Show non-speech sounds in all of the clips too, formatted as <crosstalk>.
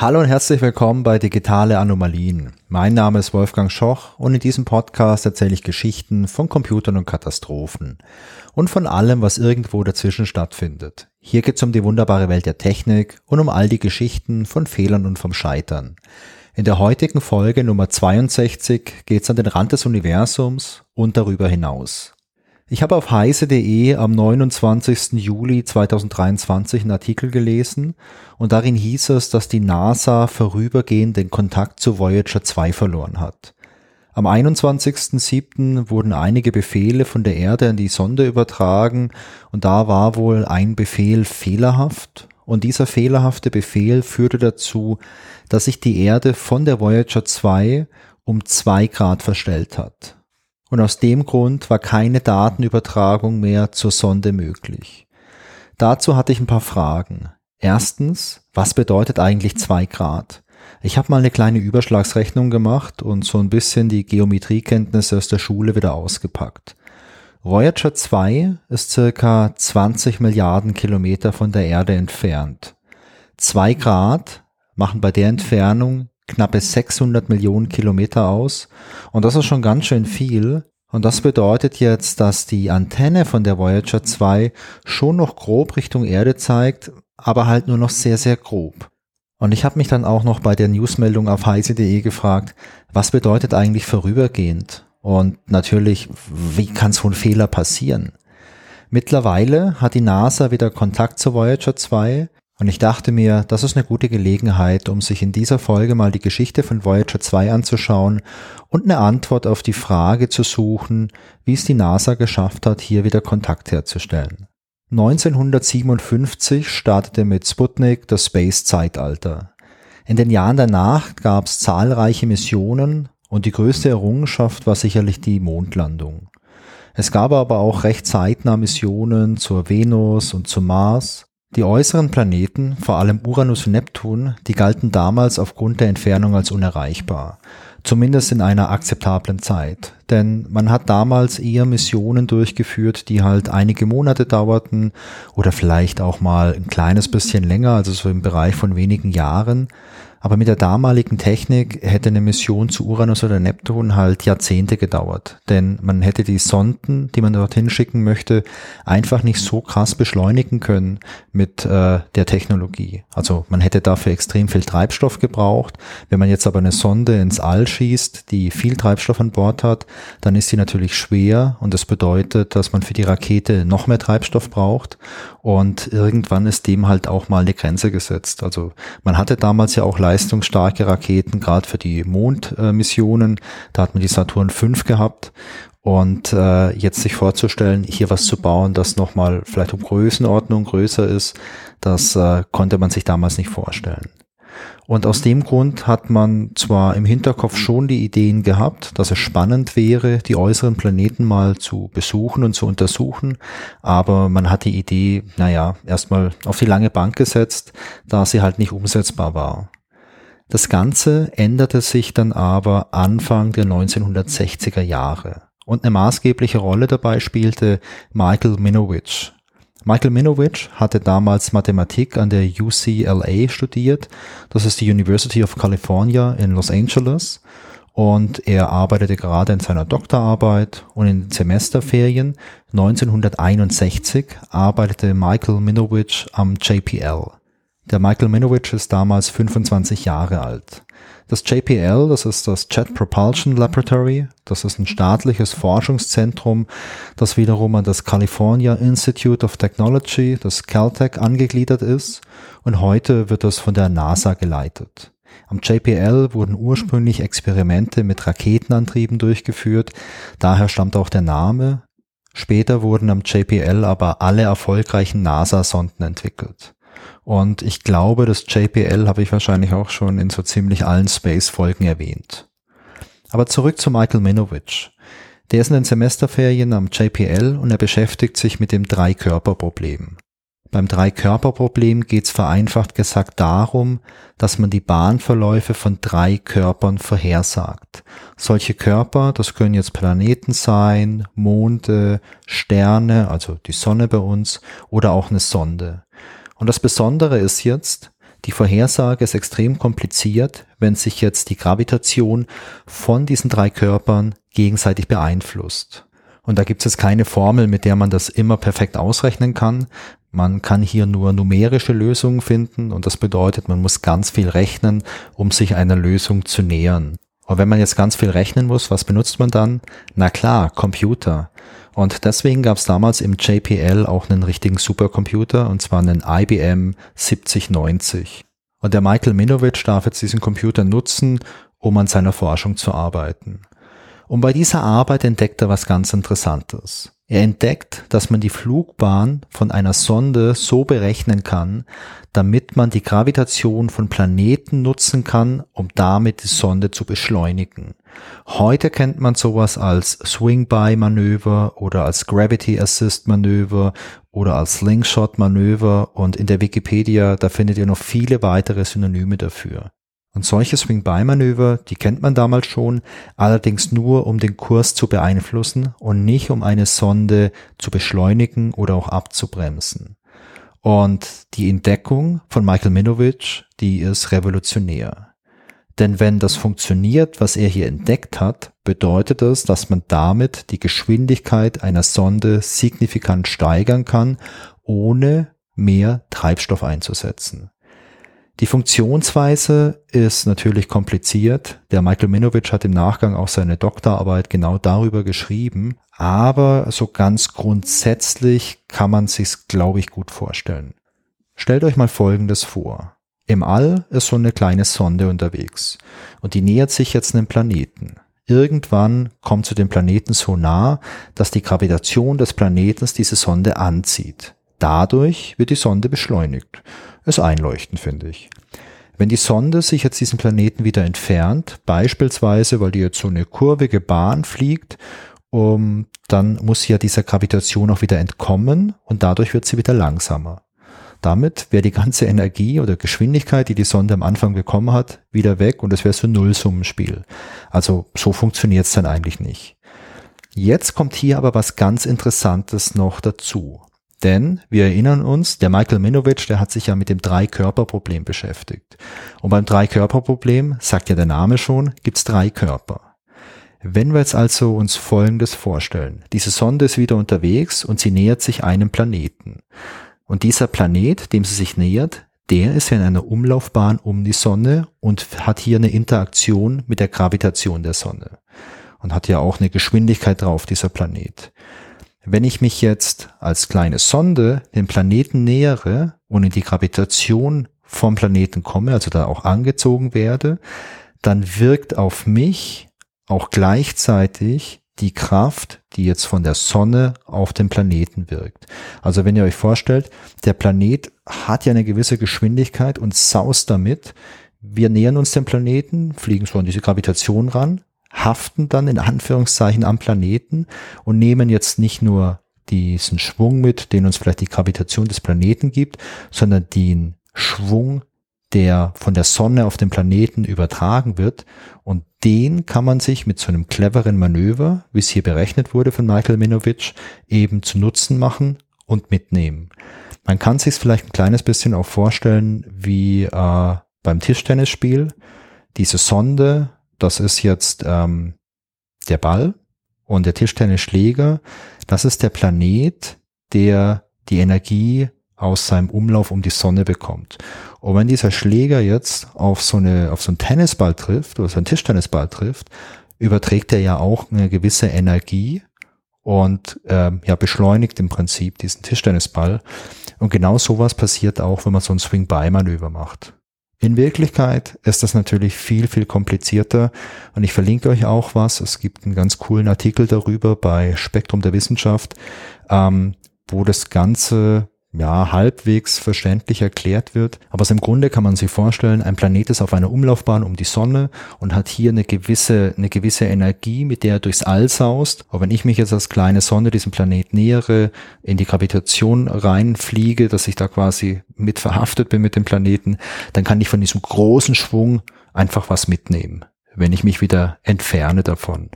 Hallo und herzlich willkommen bei Digitale Anomalien. Mein Name ist Wolfgang Schoch und in diesem Podcast erzähle ich Geschichten von Computern und Katastrophen und von allem, was irgendwo dazwischen stattfindet. Hier geht es um die wunderbare Welt der Technik und um all die Geschichten von Fehlern und vom Scheitern. In der heutigen Folge Nummer 62 geht es an den Rand des Universums und darüber hinaus. Ich habe auf heise.de am 29. Juli 2023 einen Artikel gelesen und darin hieß es, dass die NASA vorübergehend den Kontakt zu Voyager 2 verloren hat. Am 21.07. wurden einige Befehle von der Erde an die Sonde übertragen und da war wohl ein Befehl fehlerhaft und dieser fehlerhafte Befehl führte dazu, dass sich die Erde von der Voyager 2 um zwei Grad verstellt hat und aus dem Grund war keine Datenübertragung mehr zur Sonde möglich. Dazu hatte ich ein paar Fragen. Erstens, was bedeutet eigentlich zwei Grad? Ich habe mal eine kleine Überschlagsrechnung gemacht und so ein bisschen die Geometriekenntnisse aus der Schule wieder ausgepackt. Voyager 2 ist circa 20 Milliarden Kilometer von der Erde entfernt. Zwei Grad machen bei der Entfernung knappe 600 Millionen Kilometer aus. Und das ist schon ganz schön viel. Und das bedeutet jetzt, dass die Antenne von der Voyager 2 schon noch grob Richtung Erde zeigt, aber halt nur noch sehr, sehr grob. Und ich habe mich dann auch noch bei der Newsmeldung auf heise.de gefragt, was bedeutet eigentlich vorübergehend? Und natürlich, wie kann so ein Fehler passieren? Mittlerweile hat die NASA wieder Kontakt zur Voyager 2 und ich dachte mir, das ist eine gute Gelegenheit, um sich in dieser Folge mal die Geschichte von Voyager 2 anzuschauen und eine Antwort auf die Frage zu suchen, wie es die NASA geschafft hat, hier wieder Kontakt herzustellen. 1957 startete mit Sputnik das Space-Zeitalter. In den Jahren danach gab es zahlreiche Missionen und die größte Errungenschaft war sicherlich die Mondlandung. Es gab aber auch recht zeitnah Missionen zur Venus und zum Mars die äußeren Planeten, vor allem Uranus und Neptun, die galten damals aufgrund der Entfernung als unerreichbar, zumindest in einer akzeptablen Zeit. Denn man hat damals eher Missionen durchgeführt, die halt einige Monate dauerten oder vielleicht auch mal ein kleines bisschen länger, also so im Bereich von wenigen Jahren. Aber mit der damaligen Technik hätte eine Mission zu Uranus oder Neptun halt Jahrzehnte gedauert. Denn man hätte die Sonden, die man dorthin schicken möchte, einfach nicht so krass beschleunigen können mit äh, der Technologie. Also man hätte dafür extrem viel Treibstoff gebraucht. Wenn man jetzt aber eine Sonde ins All schießt, die viel Treibstoff an Bord hat, dann ist sie natürlich schwer und das bedeutet, dass man für die Rakete noch mehr Treibstoff braucht. Und irgendwann ist dem halt auch mal eine Grenze gesetzt. Also man hatte damals ja auch leistungsstarke Raketen, gerade für die Mondmissionen. da hat man die Saturn V gehabt. Und äh, jetzt sich vorzustellen, hier was zu bauen, das nochmal vielleicht um Größenordnung größer ist, das äh, konnte man sich damals nicht vorstellen. Und aus dem Grund hat man zwar im Hinterkopf schon die Ideen gehabt, dass es spannend wäre, die äußeren Planeten mal zu besuchen und zu untersuchen, aber man hat die Idee, naja, erstmal auf die lange Bank gesetzt, da sie halt nicht umsetzbar war. Das Ganze änderte sich dann aber Anfang der 1960er Jahre. Und eine maßgebliche Rolle dabei spielte Michael Minowitsch. Michael Minowitsch hatte damals Mathematik an der UCLA studiert. Das ist die University of California in Los Angeles. Und er arbeitete gerade in seiner Doktorarbeit und in Semesterferien 1961 arbeitete Michael Minowitsch am JPL. Der Michael Minowitsch ist damals 25 Jahre alt. Das JPL, das ist das Jet Propulsion Laboratory, das ist ein staatliches Forschungszentrum, das wiederum an das California Institute of Technology, das Caltech, angegliedert ist und heute wird das von der NASA geleitet. Am JPL wurden ursprünglich Experimente mit Raketenantrieben durchgeführt, daher stammt auch der Name. Später wurden am JPL aber alle erfolgreichen NASA-Sonden entwickelt. Und ich glaube, das JPL habe ich wahrscheinlich auch schon in so ziemlich allen Space-Folgen erwähnt. Aber zurück zu Michael Minowitsch. Der ist in den Semesterferien am JPL und er beschäftigt sich mit dem Drei-Körper-Problem. Beim Drei-Körper-Problem geht es vereinfacht gesagt darum, dass man die Bahnverläufe von drei Körpern vorhersagt. Solche Körper, das können jetzt Planeten sein, Monde, Sterne, also die Sonne bei uns, oder auch eine Sonde. Und das Besondere ist jetzt, Die Vorhersage ist extrem kompliziert, wenn sich jetzt die Gravitation von diesen drei Körpern gegenseitig beeinflusst. Und da gibt es keine Formel, mit der man das immer perfekt ausrechnen kann. Man kann hier nur numerische Lösungen finden und das bedeutet, man muss ganz viel rechnen, um sich einer Lösung zu nähern. Und wenn man jetzt ganz viel rechnen muss, was benutzt man dann? Na klar, Computer. Und deswegen gab es damals im JPL auch einen richtigen Supercomputer, und zwar einen IBM 7090. Und der Michael Minovich darf jetzt diesen Computer nutzen, um an seiner Forschung zu arbeiten. Und bei dieser Arbeit entdeckt er was ganz Interessantes. Er entdeckt, dass man die Flugbahn von einer Sonde so berechnen kann, damit man die Gravitation von Planeten nutzen kann, um damit die Sonde zu beschleunigen. Heute kennt man sowas als Swing-by-Manöver oder als Gravity-Assist-Manöver oder als Slingshot-Manöver und in der Wikipedia, da findet ihr noch viele weitere Synonyme dafür. Und solche Swing-by-Manöver, die kennt man damals schon, allerdings nur, um den Kurs zu beeinflussen und nicht, um eine Sonde zu beschleunigen oder auch abzubremsen. Und die Entdeckung von Michael Minovich, die ist revolutionär. Denn wenn das funktioniert, was er hier entdeckt hat, bedeutet das, dass man damit die Geschwindigkeit einer Sonde signifikant steigern kann, ohne mehr Treibstoff einzusetzen. Die Funktionsweise ist natürlich kompliziert. Der Michael Minovich hat im Nachgang auch seine Doktorarbeit genau darüber geschrieben. Aber so ganz grundsätzlich kann man sich's, glaube ich, gut vorstellen. Stellt euch mal Folgendes vor. Im All ist so eine kleine Sonde unterwegs und die nähert sich jetzt einem Planeten. Irgendwann kommt zu dem Planeten so nah, dass die Gravitation des Planetens diese Sonde anzieht. Dadurch wird die Sonde beschleunigt ist einleuchtend, finde ich. Wenn die Sonde sich jetzt diesen Planeten wieder entfernt, beispielsweise, weil die jetzt so eine kurvige Bahn fliegt, um, dann muss sie ja dieser Gravitation auch wieder entkommen und dadurch wird sie wieder langsamer. Damit wäre die ganze Energie oder Geschwindigkeit, die die Sonde am Anfang bekommen hat, wieder weg und es wäre so ein Nullsummenspiel. Also so funktioniert es dann eigentlich nicht. Jetzt kommt hier aber was ganz Interessantes noch dazu. Denn wir erinnern uns, der Michael Minovich, der hat sich ja mit dem Drei-Körper-Problem beschäftigt. Und beim Drei-Körper-Problem, sagt ja der Name schon, gibt's drei Körper. Wenn wir jetzt also uns Folgendes vorstellen. Diese Sonde ist wieder unterwegs und sie nähert sich einem Planeten. Und dieser Planet, dem sie sich nähert, der ist ja in einer Umlaufbahn um die Sonne und hat hier eine Interaktion mit der Gravitation der Sonne. Und hat ja auch eine Geschwindigkeit drauf, dieser Planet. Wenn ich mich jetzt als kleine Sonde dem Planeten nähere und in die Gravitation vom Planeten komme, also da auch angezogen werde, dann wirkt auf mich auch gleichzeitig die Kraft, die jetzt von der Sonne auf den Planeten wirkt. Also wenn ihr euch vorstellt, der Planet hat ja eine gewisse Geschwindigkeit und saust damit. Wir nähern uns dem Planeten, fliegen so an diese Gravitation ran, haften dann in Anführungszeichen am Planeten und nehmen jetzt nicht nur diesen Schwung mit, den uns vielleicht die Gravitation des Planeten gibt, sondern den Schwung, der von der Sonne auf den Planeten übertragen wird. Und den kann man sich mit so einem cleveren Manöver, wie es hier berechnet wurde von Michael Minovich, eben zu Nutzen machen und mitnehmen. Man kann sich vielleicht ein kleines bisschen auch vorstellen wie äh, beim Tischtennisspiel. Diese Sonde das ist jetzt ähm, der Ball und der Tischtennisschläger, das ist der Planet, der die Energie aus seinem Umlauf um die Sonne bekommt. Und wenn dieser Schläger jetzt auf so eine, auf so einen Tennisball trifft oder so einen Tischtennisball trifft, überträgt er ja auch eine gewisse Energie und ähm, ja beschleunigt im Prinzip diesen Tischtennisball. Und genau sowas passiert auch, wenn man so ein Swing-by-Manöver macht. In Wirklichkeit ist das natürlich viel, viel komplizierter und ich verlinke euch auch was. Es gibt einen ganz coolen Artikel darüber bei Spektrum der Wissenschaft, ähm, wo das Ganze ja, halbwegs verständlich erklärt wird. Aber im Grunde kann man sich vorstellen, ein Planet ist auf einer Umlaufbahn um die Sonne und hat hier eine gewisse, eine gewisse Energie, mit der er durchs All saust. Aber wenn ich mich jetzt als kleine Sonne diesem Planet nähere, in die Gravitation reinfliege, dass ich da quasi mit verhaftet bin mit dem Planeten, dann kann ich von diesem großen Schwung einfach was mitnehmen, wenn ich mich wieder entferne davon.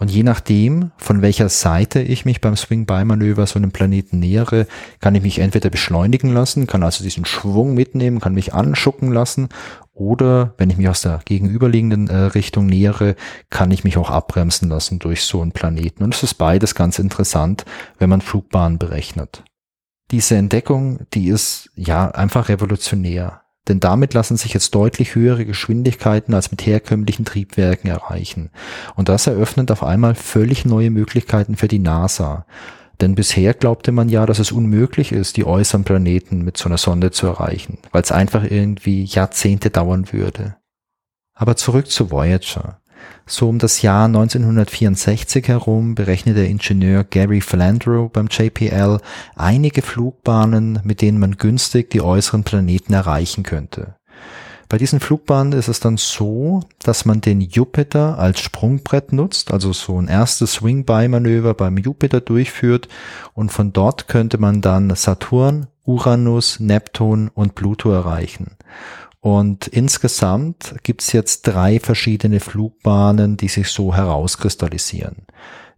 Und je nachdem, von welcher Seite ich mich beim Swing-By-Manöver so einem Planeten nähere, kann ich mich entweder beschleunigen lassen, kann also diesen Schwung mitnehmen, kann mich anschucken lassen, oder wenn ich mich aus der gegenüberliegenden äh, Richtung nähere, kann ich mich auch abbremsen lassen durch so einen Planeten. Und es ist beides ganz interessant, wenn man Flugbahnen berechnet. Diese Entdeckung, die ist ja einfach revolutionär. Denn damit lassen sich jetzt deutlich höhere Geschwindigkeiten als mit herkömmlichen Triebwerken erreichen. Und das eröffnet auf einmal völlig neue Möglichkeiten für die NASA. Denn bisher glaubte man ja, dass es unmöglich ist, die äußeren Planeten mit so einer Sonde zu erreichen, weil es einfach irgendwie Jahrzehnte dauern würde. Aber zurück zu Voyager. So um das Jahr 1964 herum berechnet der Ingenieur Gary Flandreau beim JPL einige Flugbahnen, mit denen man günstig die äußeren Planeten erreichen könnte. Bei diesen Flugbahnen ist es dann so, dass man den Jupiter als Sprungbrett nutzt, also so ein erstes Swing-By-Manöver beim Jupiter durchführt und von dort könnte man dann Saturn, Uranus, Neptun und Pluto erreichen. Und insgesamt gibt's jetzt drei verschiedene Flugbahnen, die sich so herauskristallisieren.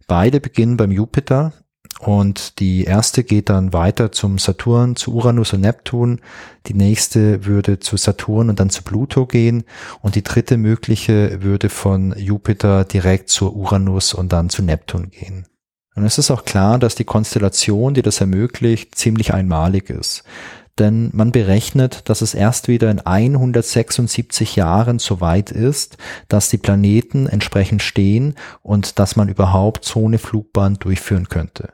Beide beginnen beim Jupiter und die erste geht dann weiter zum Saturn, zu Uranus und Neptun. Die nächste würde zu Saturn und dann zu Pluto gehen. Und die dritte mögliche würde von Jupiter direkt zu Uranus und dann zu Neptun gehen. Und es ist auch klar, dass die Konstellation, die das ermöglicht, ziemlich einmalig ist denn man berechnet, dass es erst wieder in 176 Jahren so weit ist, dass die Planeten entsprechend stehen und dass man überhaupt so eine Flugbahn durchführen könnte.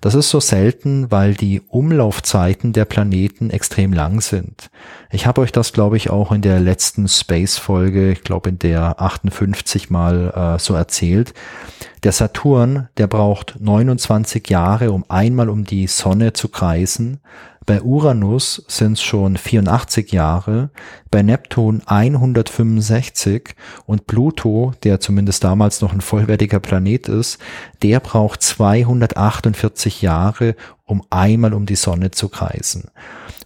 Das ist so selten, weil die Umlaufzeiten der Planeten extrem lang sind. Ich habe euch das, glaube ich, auch in der letzten Space-Folge, ich glaube in der 58 mal äh, so erzählt. Der Saturn, der braucht 29 Jahre, um einmal um die Sonne zu kreisen. Bei Uranus sind es schon 84 Jahre, bei Neptun 165 und Pluto, der zumindest damals noch ein vollwertiger Planet ist, der braucht 248 Jahre, um einmal um die Sonne zu kreisen.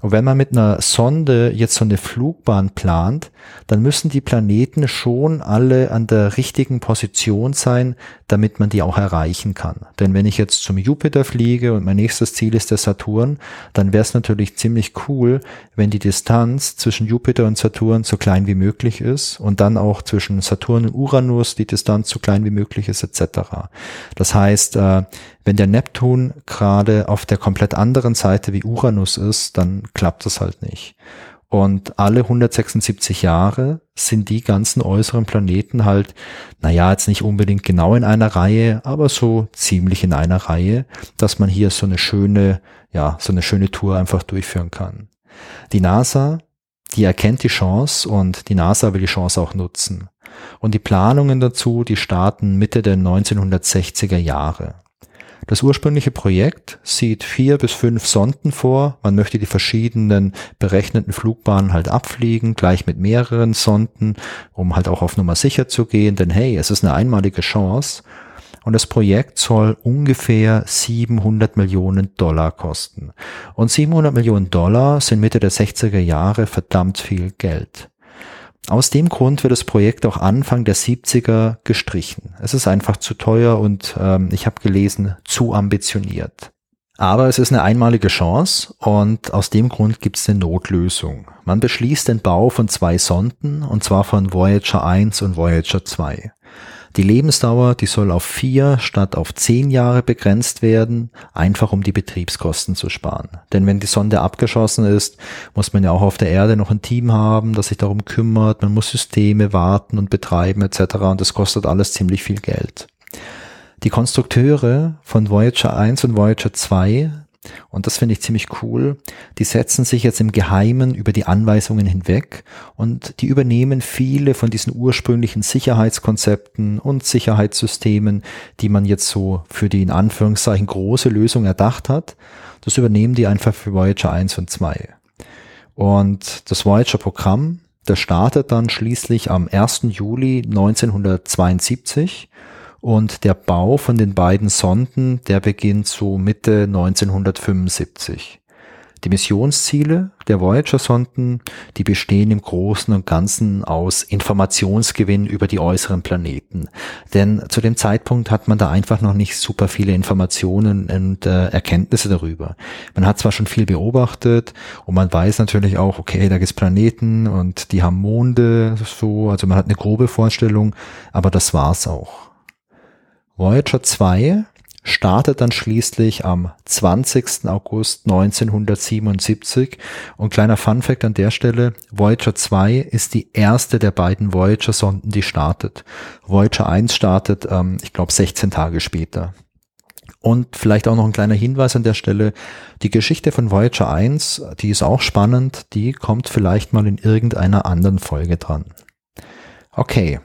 Und wenn man mit einer Sonde jetzt so eine Flugbahn plant, dann müssen die Planeten schon alle an der richtigen Position sein, damit man die auch erreichen kann. Denn wenn ich jetzt zum Jupiter fliege und mein nächstes Ziel ist der Saturn, dann wäre es natürlich ziemlich cool, wenn die Distanz zwischen Jupiter und Saturn so klein wie möglich ist und dann auch zwischen Saturn und Uranus die Distanz so klein wie möglich ist etc. Das heißt, äh, wenn der Neptun gerade auf der komplett anderen Seite wie Uranus ist, dann klappt das halt nicht. Und alle 176 Jahre sind die ganzen äußeren Planeten halt, naja, jetzt nicht unbedingt genau in einer Reihe, aber so ziemlich in einer Reihe, dass man hier so eine schöne, ja, so eine schöne Tour einfach durchführen kann. Die NASA, die erkennt die Chance und die NASA will die Chance auch nutzen. Und die Planungen dazu, die starten Mitte der 1960er Jahre. Das ursprüngliche Projekt sieht vier bis fünf Sonden vor. Man möchte die verschiedenen berechneten Flugbahnen halt abfliegen, gleich mit mehreren Sonden, um halt auch auf Nummer sicher zu gehen. Denn hey, es ist eine einmalige Chance. Und das Projekt soll ungefähr 700 Millionen Dollar kosten. Und 700 Millionen Dollar sind Mitte der 60er Jahre verdammt viel Geld. Aus dem Grund wird das Projekt auch Anfang der 70er gestrichen. Es ist einfach zu teuer und ähm, ich habe gelesen, zu ambitioniert. Aber es ist eine einmalige Chance und aus dem Grund gibt es eine Notlösung. Man beschließt den Bau von zwei Sonden und zwar von Voyager 1 und Voyager 2. Die Lebensdauer, die soll auf vier statt auf zehn Jahre begrenzt werden, einfach um die Betriebskosten zu sparen. Denn wenn die Sonde abgeschossen ist, muss man ja auch auf der Erde noch ein Team haben, das sich darum kümmert, man muss Systeme warten und betreiben etc. und das kostet alles ziemlich viel Geld. Die Konstrukteure von Voyager 1 und Voyager 2 und das finde ich ziemlich cool. Die setzen sich jetzt im Geheimen über die Anweisungen hinweg und die übernehmen viele von diesen ursprünglichen Sicherheitskonzepten und Sicherheitssystemen, die man jetzt so für die in Anführungszeichen große Lösung erdacht hat. Das übernehmen die einfach für Voyager 1 und 2. Und das Voyager-Programm, das startet dann schließlich am 1. Juli 1972 und der Bau von den beiden Sonden, der beginnt so Mitte 1975. Die Missionsziele der Voyager-Sonden, die bestehen im Großen und Ganzen aus Informationsgewinn über die äußeren Planeten. Denn zu dem Zeitpunkt hat man da einfach noch nicht super viele Informationen und äh, Erkenntnisse darüber. Man hat zwar schon viel beobachtet und man weiß natürlich auch, okay, da gibt's Planeten und die haben Monde, so, also man hat eine grobe Vorstellung, aber das war's auch. Voyager 2 startet dann schließlich am 20. August 1977 und kleiner Funfact an der Stelle, Voyager 2 ist die erste der beiden Voyager-Sonden, die startet. Voyager 1 startet, ähm, ich glaube, 16 Tage später. Und vielleicht auch noch ein kleiner Hinweis an der Stelle. Die Geschichte von Voyager 1, die ist auch spannend, die kommt vielleicht mal in irgendeiner anderen Folge dran. Okay.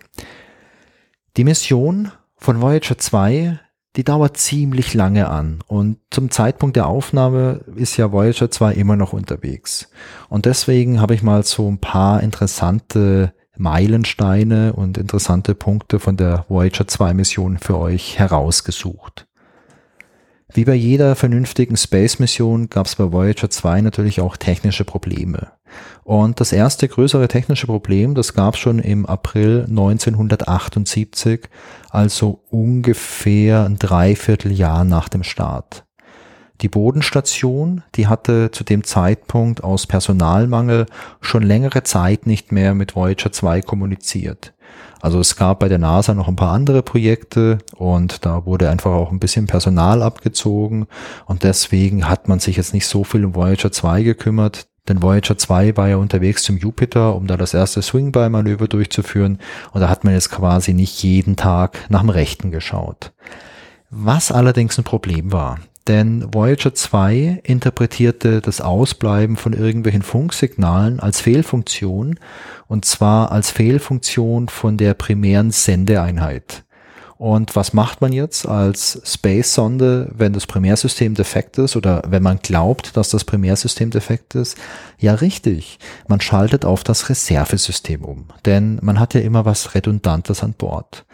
Die Mission von Voyager 2 die dauert ziemlich lange an und zum Zeitpunkt der Aufnahme ist ja Voyager 2 immer noch unterwegs. Und deswegen habe ich mal so ein paar interessante Meilensteine und interessante Punkte von der Voyager 2 Mission für euch herausgesucht. Wie bei jeder vernünftigen Space-Mission gab es bei Voyager 2 natürlich auch technische Probleme. Und das erste größere technische Problem, das gab es schon im April 1978, also ungefähr ein Dreivierteljahr nach dem Start. Die Bodenstation, die hatte zu dem Zeitpunkt aus Personalmangel schon längere Zeit nicht mehr mit Voyager 2 kommuniziert. Also es gab bei der NASA noch ein paar andere Projekte und da wurde einfach auch ein bisschen Personal abgezogen und deswegen hat man sich jetzt nicht so viel um Voyager 2 gekümmert. Denn Voyager 2 war ja unterwegs zum Jupiter, um da das erste Swing-By-Manöver durchzuführen und da hat man jetzt quasi nicht jeden Tag nach dem Rechten geschaut. Was allerdings ein Problem war, denn Voyager 2 interpretierte das Ausbleiben von irgendwelchen Funksignalen als Fehlfunktion und zwar als Fehlfunktion von der primären Sendeeinheit. Und was macht man jetzt als Space-Sonde, wenn das Primärsystem defekt ist oder wenn man glaubt, dass das Primärsystem defekt ist? Ja, richtig. Man schaltet auf das Reservesystem um, denn man hat ja immer was Redundantes an Bord.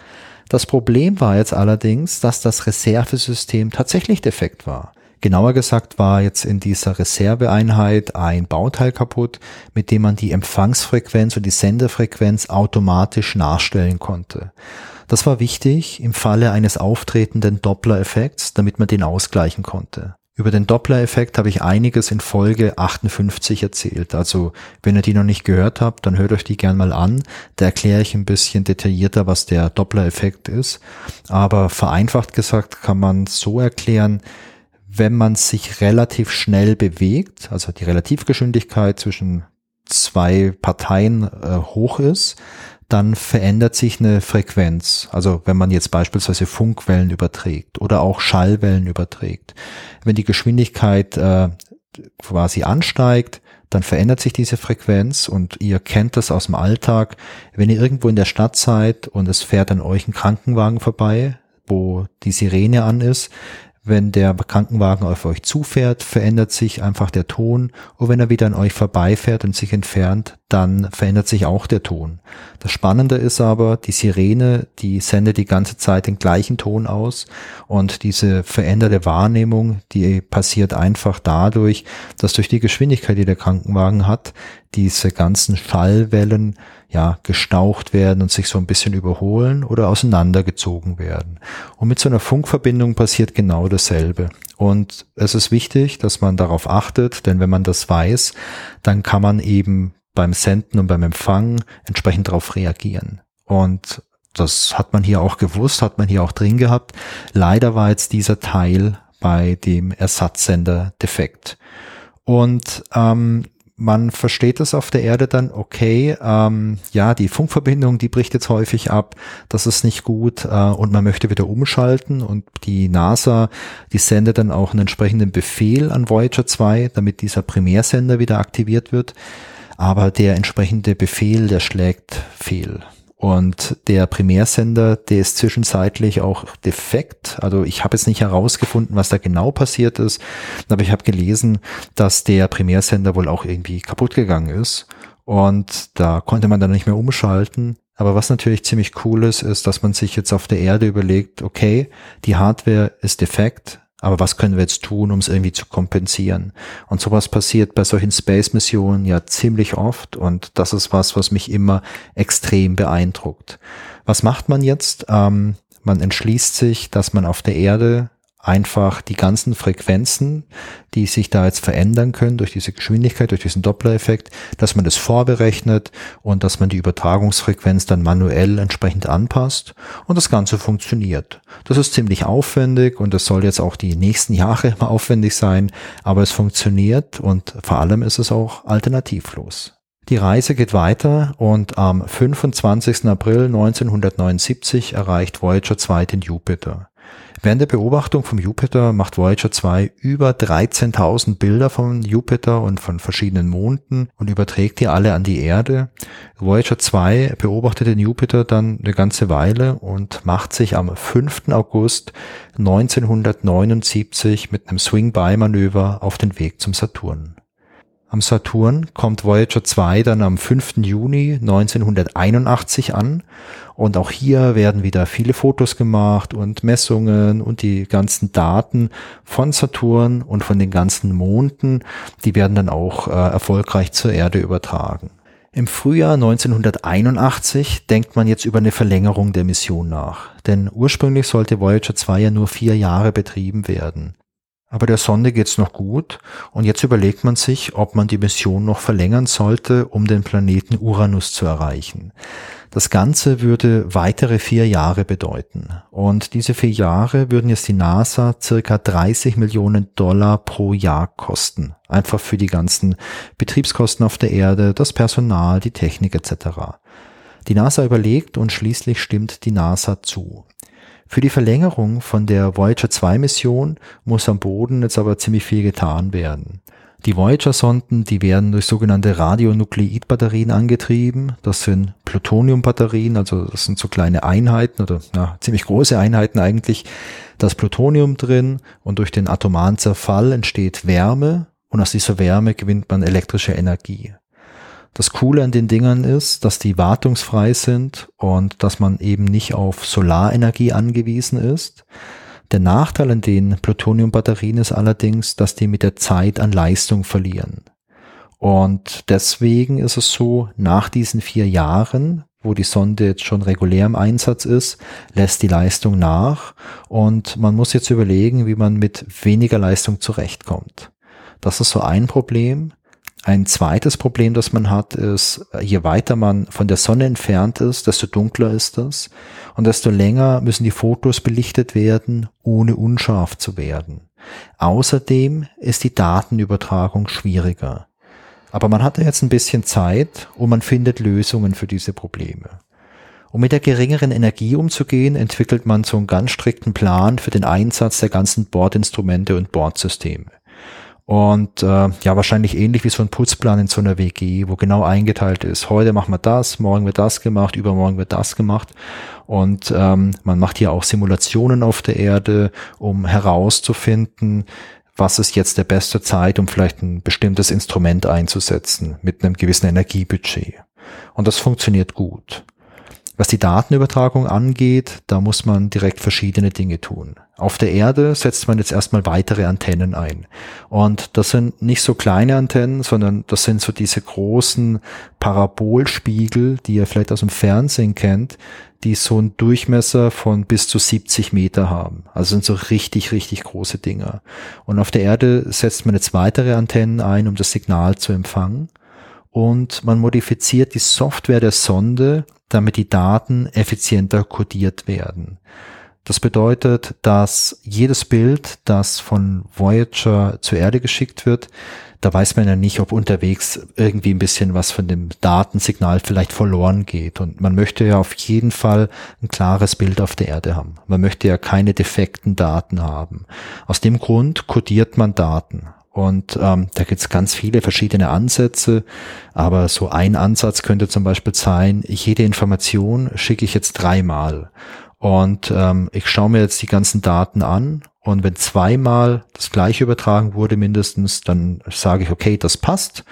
Das Problem war jetzt allerdings, dass das Reservesystem tatsächlich defekt war. Genauer gesagt war jetzt in dieser Reserveeinheit ein Bauteil kaputt, mit dem man die Empfangsfrequenz und die Sendefrequenz automatisch nachstellen konnte. Das war wichtig im Falle eines auftretenden Doppler-Effekts, damit man den ausgleichen konnte. Über den Doppler-Effekt habe ich einiges in Folge 58 erzählt. Also wenn ihr die noch nicht gehört habt, dann hört euch die gern mal an. Da erkläre ich ein bisschen detaillierter, was der Doppler-Effekt ist. Aber vereinfacht gesagt kann man so erklären, wenn man sich relativ schnell bewegt, also die Relativgeschwindigkeit zwischen zwei Parteien äh, hoch ist, dann verändert sich eine Frequenz. Also wenn man jetzt beispielsweise Funkwellen überträgt oder auch Schallwellen überträgt. Wenn die Geschwindigkeit äh, quasi ansteigt, dann verändert sich diese Frequenz und ihr kennt das aus dem Alltag. Wenn ihr irgendwo in der Stadt seid und es fährt an euch ein Krankenwagen vorbei, wo die Sirene an ist, wenn der Krankenwagen auf euch zufährt, verändert sich einfach der Ton. Und wenn er wieder an euch vorbeifährt und sich entfernt, dann verändert sich auch der Ton. Das Spannende ist aber, die Sirene, die sendet die ganze Zeit den gleichen Ton aus und diese veränderte Wahrnehmung, die passiert einfach dadurch, dass durch die Geschwindigkeit, die der Krankenwagen hat, diese ganzen Schallwellen ja gestaucht werden und sich so ein bisschen überholen oder auseinandergezogen werden. Und mit so einer Funkverbindung passiert genau dasselbe. Und es ist wichtig, dass man darauf achtet, denn wenn man das weiß, dann kann man eben beim Senden und beim Empfang entsprechend darauf reagieren. Und das hat man hier auch gewusst, hat man hier auch drin gehabt. Leider war jetzt dieser Teil bei dem Ersatzsender defekt. Und ähm, man versteht es auf der Erde dann, okay, ähm, ja, die Funkverbindung, die bricht jetzt häufig ab, das ist nicht gut äh, und man möchte wieder umschalten und die NASA, die sendet dann auch einen entsprechenden Befehl an Voyager 2, damit dieser Primärsender wieder aktiviert wird aber der entsprechende Befehl, der schlägt fehl. Und der Primärsender, der ist zwischenzeitlich auch defekt. Also ich habe jetzt nicht herausgefunden, was da genau passiert ist, aber ich habe gelesen, dass der Primärsender wohl auch irgendwie kaputt gegangen ist. Und da konnte man dann nicht mehr umschalten. Aber was natürlich ziemlich cool ist, ist, dass man sich jetzt auf der Erde überlegt, okay, die Hardware ist defekt, Aber was können wir jetzt tun, um es irgendwie zu kompensieren? Und sowas passiert bei solchen Space-Missionen ja ziemlich oft und das ist was, was mich immer extrem beeindruckt. Was macht man jetzt? Ähm, man entschließt sich, dass man auf der Erde einfach die ganzen Frequenzen, die sich da jetzt verändern können durch diese Geschwindigkeit, durch diesen Doppler-Effekt, dass man das vorberechnet und dass man die Übertragungsfrequenz dann manuell entsprechend anpasst und das Ganze funktioniert. Das ist ziemlich aufwendig und das soll jetzt auch die nächsten Jahre immer aufwendig sein, aber es funktioniert und vor allem ist es auch alternativlos. Die Reise geht weiter und am 25. April 1979 erreicht Voyager 2 den Jupiter. Während der Beobachtung vom Jupiter macht Voyager 2 über 13.000 Bilder von Jupiter und von verschiedenen Monden und überträgt die alle an die Erde. Voyager 2 beobachtet den Jupiter dann eine ganze Weile und macht sich am 5. August 1979 mit einem Swing-By-Manöver auf den Weg zum Saturn. Am Saturn kommt Voyager 2 dann am 5. Juni 1981 an und auch hier werden wieder viele Fotos gemacht und Messungen und die ganzen Daten von Saturn und von den ganzen Monden, die werden dann auch äh, erfolgreich zur Erde übertragen. Im Frühjahr 1981 denkt man jetzt über eine Verlängerung der Mission nach, denn ursprünglich sollte Voyager 2 ja nur vier Jahre betrieben werden. Aber der Sonde geht's noch gut und jetzt überlegt man sich, ob man die Mission noch verlängern sollte, um den Planeten Uranus zu erreichen. Das Ganze würde weitere vier Jahre bedeuten. Und diese vier Jahre würden jetzt die NASA circa 30 Millionen Dollar pro Jahr kosten. Einfach für die ganzen Betriebskosten auf der Erde, das Personal, die Technik etc. Die NASA überlegt und schließlich stimmt die NASA zu. Für die Verlängerung von der Voyager 2 Mission muss am Boden jetzt aber ziemlich viel getan werden. Die Voyager-Sonden, die werden durch sogenannte Radionukleidbatterien angetrieben. Das sind Plutonium-Batterien, also das sind so kleine Einheiten oder ja, ziemlich große Einheiten eigentlich. Das Plutonium drin und durch den atomaren Zerfall entsteht Wärme und aus dieser Wärme gewinnt man elektrische Energie. Das Coole an den Dingern ist, dass die wartungsfrei sind und dass man eben nicht auf Solarenergie angewiesen ist. Der Nachteil an den Plutoniumbatterien ist allerdings, dass die mit der Zeit an Leistung verlieren. Und deswegen ist es so, nach diesen vier Jahren, wo die Sonde jetzt schon regulär im Einsatz ist, lässt die Leistung nach und man muss jetzt überlegen, wie man mit weniger Leistung zurechtkommt. Das ist so ein Problem. Ein zweites Problem, das man hat, ist, je weiter man von der Sonne entfernt ist, desto dunkler ist das und desto länger müssen die Fotos belichtet werden, ohne unscharf zu werden. Außerdem ist die Datenübertragung schwieriger. Aber man hatte jetzt ein bisschen Zeit und man findet Lösungen für diese Probleme. Um mit der geringeren Energie umzugehen, entwickelt man so einen ganz strikten Plan für den Einsatz der ganzen Bordinstrumente und Bordsysteme. Und äh, ja, wahrscheinlich ähnlich wie so ein Putzplan in so einer WG, wo genau eingeteilt ist. Heute machen wir das, morgen wird das gemacht, übermorgen wird das gemacht. Und ähm, man macht hier auch Simulationen auf der Erde, um herauszufinden, was ist jetzt der beste Zeit, um vielleicht ein bestimmtes Instrument einzusetzen mit einem gewissen Energiebudget. Und das funktioniert gut. Was die Datenübertragung angeht, da muss man direkt verschiedene Dinge tun. Auf der Erde setzt man jetzt erstmal weitere Antennen ein. Und das sind nicht so kleine Antennen, sondern das sind so diese großen Parabolspiegel, die ihr vielleicht aus dem Fernsehen kennt, die so einen Durchmesser von bis zu 70 Meter haben. Also sind so richtig, richtig große Dinger. Und auf der Erde setzt man jetzt weitere Antennen ein, um das Signal zu empfangen. Und man modifiziert die Software der Sonde, damit die Daten effizienter codiert werden. Das bedeutet, dass jedes Bild, das von Voyager zur Erde geschickt wird, da weiß man ja nicht, ob unterwegs irgendwie ein bisschen was von dem Datensignal vielleicht verloren geht. Und man möchte ja auf jeden Fall ein klares Bild auf der Erde haben. Man möchte ja keine defekten Daten haben. Aus dem Grund codiert man Daten. Und ähm, da gibt es ganz viele verschiedene Ansätze, aber so ein Ansatz könnte zum Beispiel sein, jede Information schicke ich jetzt dreimal. Und ähm, ich schaue mir jetzt die ganzen Daten an und wenn zweimal das gleiche übertragen wurde mindestens, dann sage ich, okay, das passt.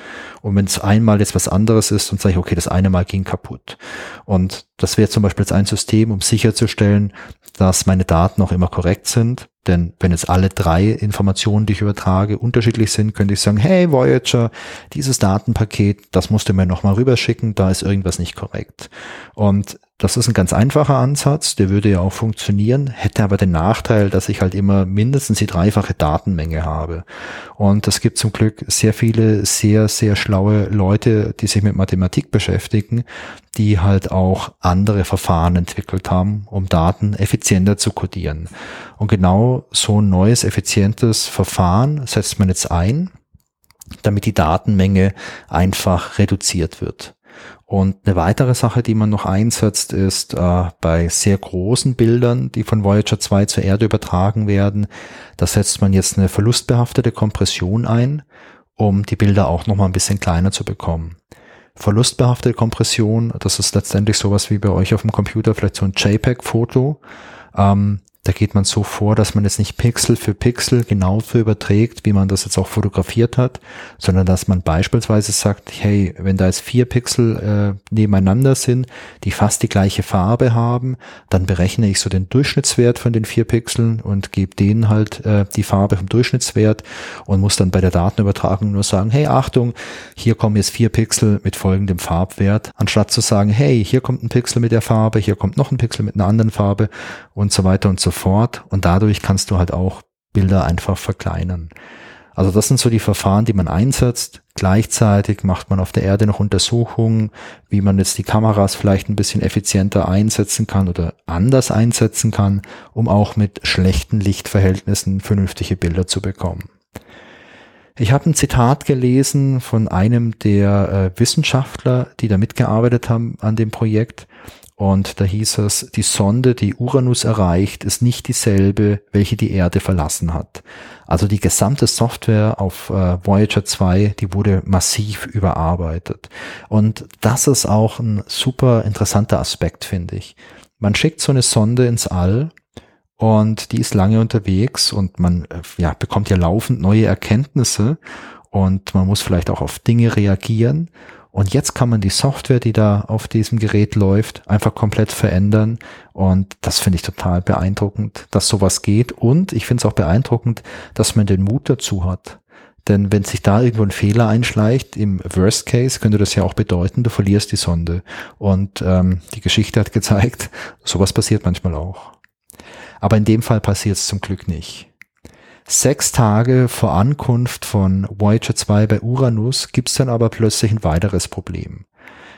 Und wenn es einmal jetzt was anderes ist, dann sage ich, okay, das eine Mal ging kaputt. Und das wäre zum Beispiel jetzt ein System, um sicherzustellen, dass meine Daten auch immer korrekt sind Denn wenn jetzt alle drei Informationen, die ich übertrage, unterschiedlich sind, könnte ich sagen, hey Voyager, dieses Datenpaket, das musst du mir nochmal rüberschicken, da ist irgendwas nicht korrekt. Und das ist ein ganz einfacher Ansatz, der würde ja auch funktionieren, hätte aber den Nachteil, dass ich halt immer mindestens die dreifache Datenmenge habe. Und es gibt zum Glück sehr viele sehr, sehr schlaue Leute, die sich mit Mathematik beschäftigen, die halt auch andere Verfahren entwickelt haben, um Daten effizienter zu codieren. Und genau so ein neues, effizientes Verfahren setzt man jetzt ein, damit die Datenmenge einfach reduziert wird. Und eine weitere Sache, die man noch einsetzt, ist äh, bei sehr großen Bildern, die von Voyager 2 zur Erde übertragen werden, da setzt man jetzt eine verlustbehaftete Kompression ein, um die Bilder auch nochmal ein bisschen kleiner zu bekommen. Verlustbehaftete Kompression, das ist letztendlich sowas wie bei euch auf dem Computer, vielleicht so ein JPEG-Foto. Ähm, da geht man so vor, dass man jetzt nicht Pixel für Pixel genauso überträgt, wie man das jetzt auch fotografiert hat, sondern dass man beispielsweise sagt, hey, wenn da jetzt vier Pixel äh, nebeneinander sind, die fast die gleiche Farbe haben, dann berechne ich so den Durchschnittswert von den vier Pixeln und gebe denen halt äh, die Farbe vom Durchschnittswert und muss dann bei der Datenübertragung nur sagen, hey, Achtung, hier kommen jetzt vier Pixel mit folgendem Farbwert, anstatt zu sagen, hey, hier kommt ein Pixel mit der Farbe, hier kommt noch ein Pixel mit einer anderen Farbe und so weiter und so fort. Und dadurch kannst du halt auch Bilder einfach verkleinern. Also das sind so die Verfahren, die man einsetzt. Gleichzeitig macht man auf der Erde noch Untersuchungen, wie man jetzt die Kameras vielleicht ein bisschen effizienter einsetzen kann oder anders einsetzen kann, um auch mit schlechten Lichtverhältnissen vernünftige Bilder zu bekommen. Ich habe ein Zitat gelesen von einem der äh, Wissenschaftler, die da mitgearbeitet haben an dem Projekt. Und da hieß es, die Sonde, die Uranus erreicht, ist nicht dieselbe, welche die Erde verlassen hat. Also die gesamte Software auf äh, Voyager 2, die wurde massiv überarbeitet. Und das ist auch ein super interessanter Aspekt, finde ich. Man schickt so eine Sonde ins All und die ist lange unterwegs und man äh, ja, bekommt ja laufend neue Erkenntnisse und man muss vielleicht auch auf Dinge reagieren und jetzt kann man die Software, die da auf diesem Gerät läuft, einfach komplett verändern. Und das finde ich total beeindruckend, dass sowas geht. Und ich finde es auch beeindruckend, dass man den Mut dazu hat. Denn wenn sich da irgendwo ein Fehler einschleicht, im Worst Case könnte das ja auch bedeuten, du verlierst die Sonde. Und ähm, die Geschichte hat gezeigt, <laughs> sowas passiert manchmal auch. Aber in dem Fall passiert es zum Glück nicht. Sechs Tage vor Ankunft von Voyager 2 bei Uranus gibt's dann aber plötzlich ein weiteres Problem.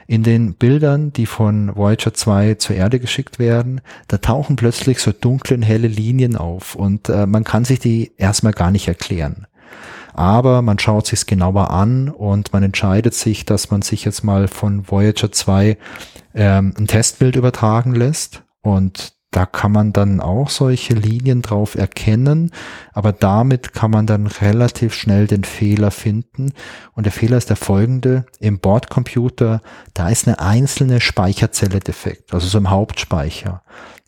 In den Bildern, die von Voyager 2 zur Erde geschickt werden, da tauchen plötzlich so dunkle und helle Linien auf und äh, man kann sich die erstmal gar nicht erklären. Aber man schaut sich's genauer an und man entscheidet sich, dass man sich jetzt mal von Voyager 2 ähm, ein Testbild übertragen lässt und da kann man dann auch solche Linien drauf erkennen, aber damit kann man dann relativ schnell den Fehler finden. Und der Fehler ist der folgende. Im Bordcomputer, da ist eine einzelne Speicherzelle defekt, also so im Hauptspeicher.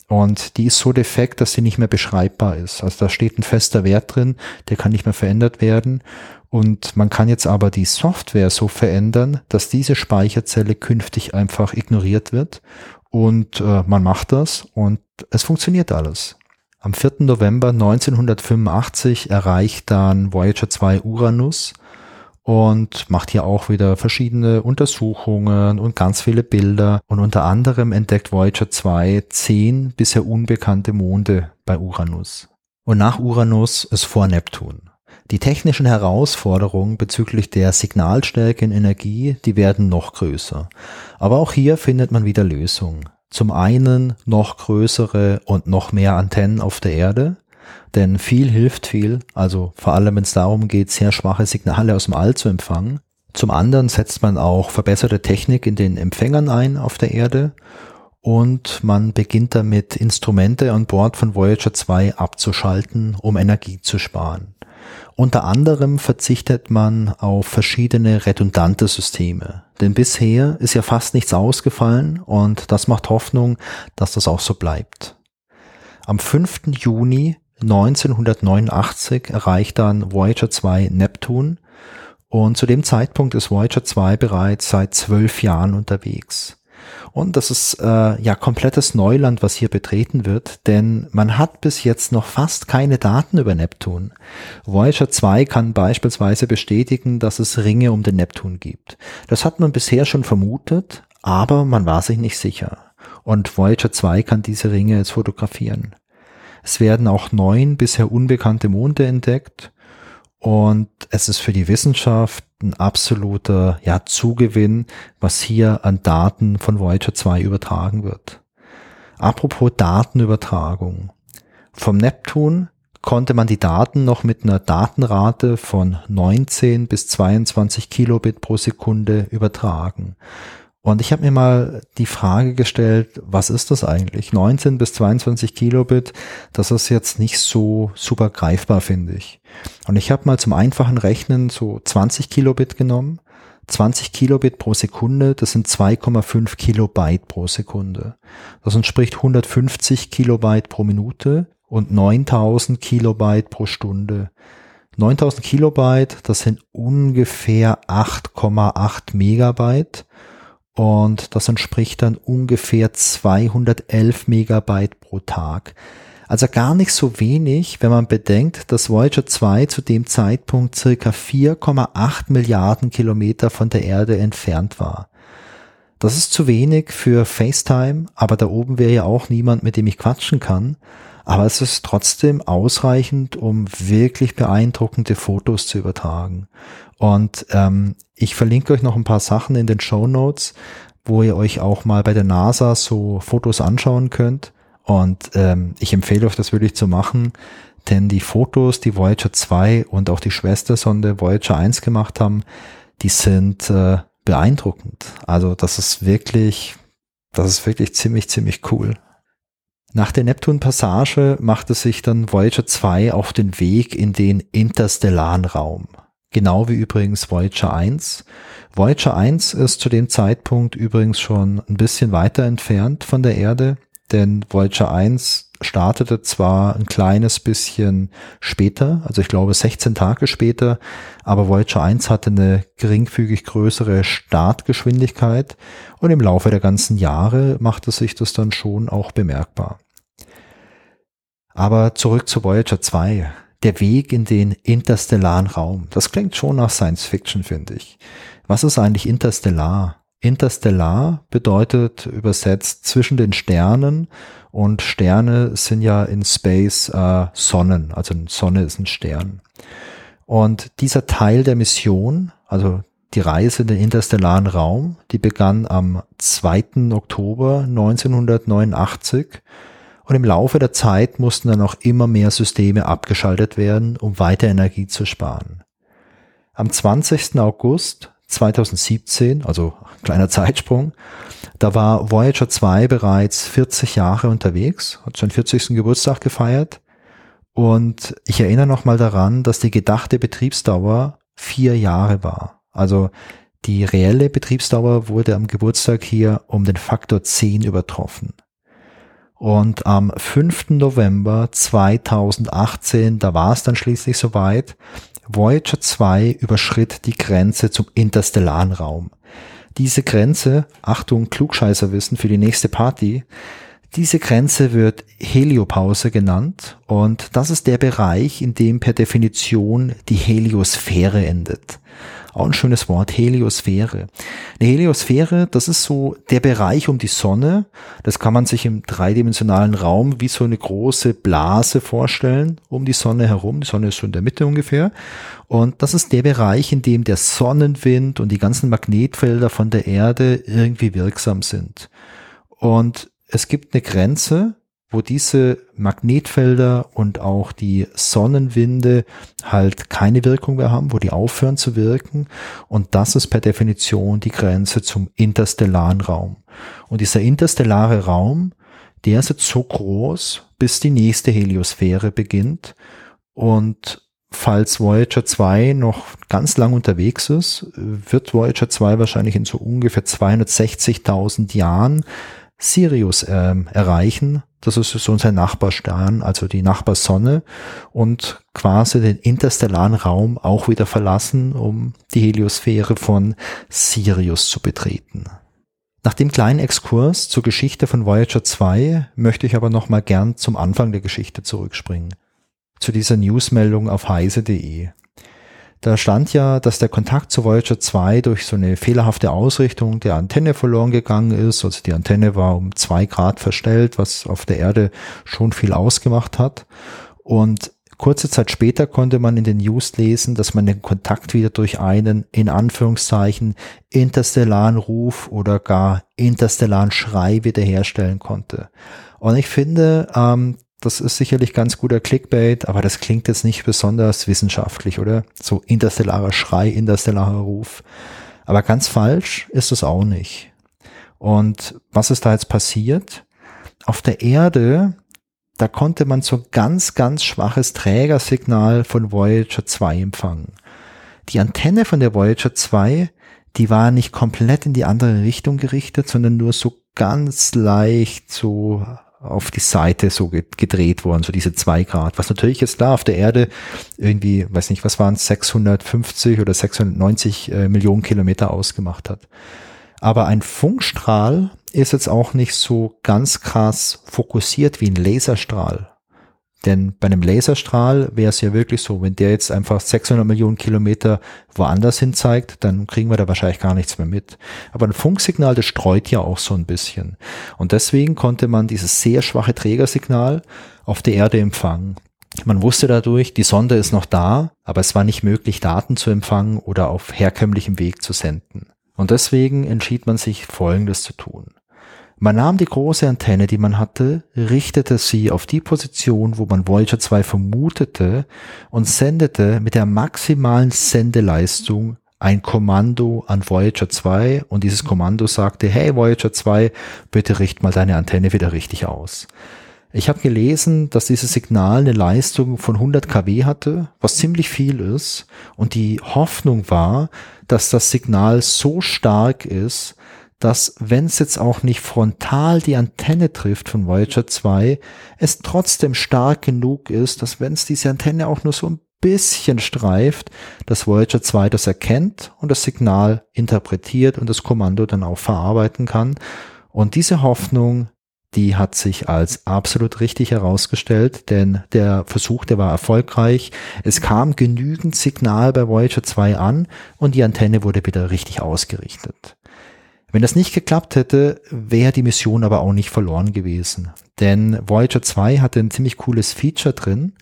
Und die ist so defekt, dass sie nicht mehr beschreibbar ist. Also da steht ein fester Wert drin, der kann nicht mehr verändert werden. Und man kann jetzt aber die Software so verändern, dass diese Speicherzelle künftig einfach ignoriert wird und äh, man macht das und es funktioniert alles. Am 4. November 1985 erreicht dann Voyager 2 Uranus und macht hier auch wieder verschiedene Untersuchungen und ganz viele Bilder. Und unter anderem entdeckt Voyager 2 zehn bisher unbekannte Monde bei Uranus. Und nach Uranus ist vor Neptun. Die technischen Herausforderungen bezüglich der Signalstärke in Energie, die werden noch größer. Aber auch hier findet man wieder Lösungen. Zum einen noch größere und noch mehr Antennen auf der Erde, denn viel hilft viel, also vor allem wenn es darum geht, sehr schwache Signale aus dem All zu empfangen. Zum anderen setzt man auch verbesserte Technik in den Empfängern ein auf der Erde und man beginnt damit, Instrumente an Bord von Voyager 2 abzuschalten, um Energie zu sparen. Unter anderem verzichtet man auf verschiedene redundante Systeme. Denn bisher ist ja fast nichts ausgefallen und das macht Hoffnung, dass das auch so bleibt. Am 5. Juni 1989 erreicht dann Voyager 2 Neptun und zu dem Zeitpunkt ist Voyager 2 bereits seit zwölf Jahren unterwegs. Und das ist äh, ja komplettes Neuland, was hier betreten wird, denn man hat bis jetzt noch fast keine Daten über Neptun. Voyager 2 kann beispielsweise bestätigen, dass es Ringe um den Neptun gibt. Das hat man bisher schon vermutet, aber man war sich nicht sicher. Und Voyager 2 kann diese Ringe jetzt fotografieren. Es werden auch neun bisher unbekannte Monde entdeckt und es ist für die Wissenschaft ein absoluter ja, Zugewinn, was hier an Daten von Voyager 2 übertragen wird. Apropos Datenübertragung. Vom Neptun konnte man die Daten noch mit einer Datenrate von 19 bis 22 Kilobit pro Sekunde übertragen. Und ich habe mir mal die Frage gestellt, was ist das eigentlich? 19 bis 22 Kilobit, das ist jetzt nicht so super greifbar, finde ich. Und ich habe mal zum einfachen Rechnen so 20 Kilobit genommen. 20 Kilobit pro Sekunde, das sind 2,5 Kilobyte pro Sekunde. Das entspricht 150 Kilobyte pro Minute und 9000 Kilobyte pro Stunde. 9000 Kilobyte, das sind ungefähr 8,8 Megabyte und das entspricht dann ungefähr 211 Megabyte pro Tag. Also gar nicht so wenig, wenn man bedenkt, dass Voyager 2 zu dem Zeitpunkt circa 4,8 Milliarden Kilometer von der Erde entfernt war. Das ist zu wenig für FaceTime, aber da oben wäre ja auch niemand, mit dem ich quatschen kann. Aber es ist trotzdem ausreichend, um wirklich beeindruckende Fotos zu übertragen. Und ähm, ich verlinke euch noch ein paar Sachen in den Show Notes, wo ihr euch auch mal bei der NASA so Fotos anschauen könnt. Und ähm, ich empfehle euch das wirklich zu machen, denn die Fotos, die Voyager 2 und auch die Schwestersonde Voyager 1 gemacht haben, die sind äh, beeindruckend. Also das ist wirklich, das ist wirklich ziemlich, ziemlich cool. Nach der Neptun-Passage machte sich dann Voyager 2 auf den Weg in den interstellaren Raum. Genau wie übrigens Voyager 1. Voyager 1 ist zu dem Zeitpunkt übrigens schon ein bisschen weiter entfernt von der Erde, denn Voyager 1 startete zwar ein kleines bisschen später, also ich glaube 16 Tage später, aber Voyager 1 hatte eine geringfügig größere Startgeschwindigkeit und im Laufe der ganzen Jahre machte sich das dann schon auch bemerkbar. Aber zurück zu Voyager 2 der Weg in den interstellaren Raum. Das klingt schon nach Science Fiction, finde ich. Was ist eigentlich interstellar? Interstellar bedeutet übersetzt zwischen den Sternen und Sterne sind ja in Space äh, Sonnen, also Sonne ist ein Stern. Und dieser Teil der Mission, also die Reise in den interstellaren Raum, die begann am 2. Oktober 1989 und im Laufe der Zeit mussten dann auch immer mehr Systeme abgeschaltet werden, um weiter Energie zu sparen. Am 20. August 2017, also kleiner Zeitsprung, da war Voyager 2 bereits 40 Jahre unterwegs, hat seinen 40. Geburtstag gefeiert. Und ich erinnere nochmal daran, dass die gedachte Betriebsdauer vier Jahre war. Also die reelle Betriebsdauer wurde am Geburtstag hier um den Faktor 10 übertroffen. Und am 5. November 2018, da war es dann schließlich soweit, Voyager 2 überschritt die Grenze zum interstellaren Raum. Diese Grenze, Achtung, Klugscheißerwissen für die nächste Party, diese Grenze wird Heliopause genannt und das ist der Bereich, in dem per Definition die Heliosphäre endet. Auch ein schönes Wort, Heliosphäre. Eine Heliosphäre, das ist so der Bereich um die Sonne. Das kann man sich im dreidimensionalen Raum wie so eine große Blase vorstellen, um die Sonne herum. Die Sonne ist so in der Mitte ungefähr. Und das ist der Bereich, in dem der Sonnenwind und die ganzen Magnetfelder von der Erde irgendwie wirksam sind. Und es gibt eine Grenze, wo diese Magnetfelder und auch die Sonnenwinde halt keine Wirkung mehr haben, wo die aufhören zu wirken. Und das ist per Definition die Grenze zum interstellaren Raum. Und dieser interstellare Raum, der ist jetzt so groß, bis die nächste Heliosphäre beginnt. Und falls Voyager 2 noch ganz lang unterwegs ist, wird Voyager 2 wahrscheinlich in so ungefähr 260.000 Jahren Sirius äh, erreichen. Das ist so unser Nachbarstern, also die Nachbarsonne und quasi den interstellaren Raum auch wieder verlassen, um die Heliosphäre von Sirius zu betreten. Nach dem kleinen Exkurs zur Geschichte von Voyager 2 möchte ich aber noch mal gern zum Anfang der Geschichte zurückspringen. Zu dieser Newsmeldung auf heise.de. Da stand ja, dass der Kontakt zu Voyager 2 durch so eine fehlerhafte Ausrichtung der Antenne verloren gegangen ist. Also die Antenne war um zwei Grad verstellt, was auf der Erde schon viel ausgemacht hat. Und Kurze Zeit später konnte man in den News lesen, dass man den Kontakt wieder durch einen, in Anführungszeichen, interstellaren Ruf oder gar interstellaren Schrei wiederherstellen konnte. Und ich finde, ähm, das ist sicherlich ganz guter Clickbait, aber das klingt jetzt nicht besonders wissenschaftlich, oder? So interstellarer Schrei, interstellarer Ruf. Aber ganz falsch ist es auch nicht. Und was ist da jetzt passiert? Auf der Erde da konnte man so ganz, ganz schwaches Trägersignal von Voyager 2 empfangen. Die Antenne von der Voyager 2, die war nicht komplett in die andere Richtung gerichtet, sondern nur so ganz leicht so auf die Seite so gedreht worden, so diese zwei Grad, was natürlich jetzt da auf der Erde irgendwie, weiß nicht, was waren es, 650 oder 690 äh, Millionen Kilometer ausgemacht hat. Aber ein Funkstrahl ist jetzt auch nicht so ganz krass fokussiert wie ein Laserstrahl. Denn bei einem Laserstrahl wäre es ja wirklich so, wenn der jetzt einfach 600 Millionen Kilometer woanders hin zeigt, dann kriegen wir da wahrscheinlich gar nichts mehr mit. Aber ein Funksignal, das streut ja auch so ein bisschen. Und deswegen konnte man dieses sehr schwache Trägersignal auf der Erde empfangen. Man wusste dadurch, die Sonde ist noch da, aber es war nicht möglich, Daten zu empfangen oder auf herkömmlichem Weg zu senden. Und deswegen entschied man sich, Folgendes zu tun. Man nahm die große Antenne, die man hatte, richtete sie auf die Position, wo man Voyager 2 vermutete und sendete mit der maximalen Sendeleistung ein Kommando an Voyager 2 und dieses Kommando sagte, hey Voyager 2, bitte richt mal deine Antenne wieder richtig aus. Ich habe gelesen, dass dieses Signal eine Leistung von 100 kW hatte, was ziemlich viel ist. Und die Hoffnung war, dass das Signal so stark ist, dass wenn es jetzt auch nicht frontal die Antenne trifft von Voyager 2, es trotzdem stark genug ist, dass wenn es diese Antenne auch nur so ein bisschen streift, dass Voyager 2 das erkennt und das Signal interpretiert und das Kommando dann auch verarbeiten kann. Und diese Hoffnung die hat sich als absolut richtig herausgestellt, denn der Versuch, der war erfolgreich. Es kam genügend Signal bei Voyager 2 an und die Antenne wurde wieder richtig ausgerichtet. Wenn das nicht geklappt hätte, wäre die Mission aber auch nicht verloren gewesen. Denn Voyager 2 hatte ein ziemlich cooles Feature drin.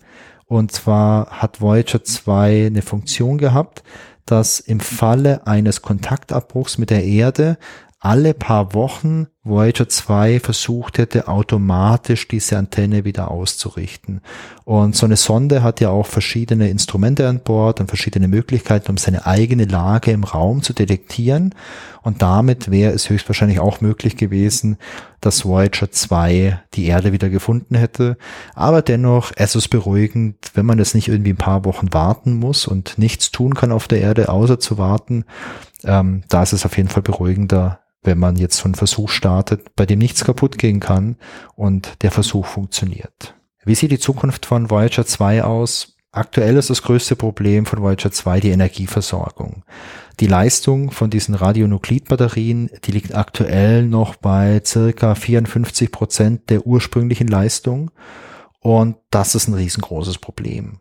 Und zwar hat Voyager 2 eine Funktion gehabt, dass im Falle eines Kontaktabbruchs mit der Erde alle paar Wochen Voyager 2 versucht hätte, automatisch diese Antenne wieder auszurichten. Und so eine Sonde hat ja auch verschiedene Instrumente an Bord und verschiedene Möglichkeiten, um seine eigene Lage im Raum zu detektieren. Und damit wäre es höchstwahrscheinlich auch möglich gewesen, dass Voyager 2 die Erde wieder gefunden hätte. Aber dennoch, es ist beruhigend, wenn man jetzt nicht irgendwie ein paar Wochen warten muss und nichts tun kann auf der Erde, außer zu warten. Ähm, da ist es auf jeden Fall beruhigender, wenn man jetzt so einen Versuch startet, bei dem nichts kaputt gehen kann und der Versuch funktioniert. Wie sieht die Zukunft von Voyager 2 aus? Aktuell ist das größte Problem von Voyager 2 die Energieversorgung. Die Leistung von diesen Radionuklidbatterien, die liegt aktuell noch bei circa 54 Prozent der ursprünglichen Leistung. Und das ist ein riesengroßes Problem.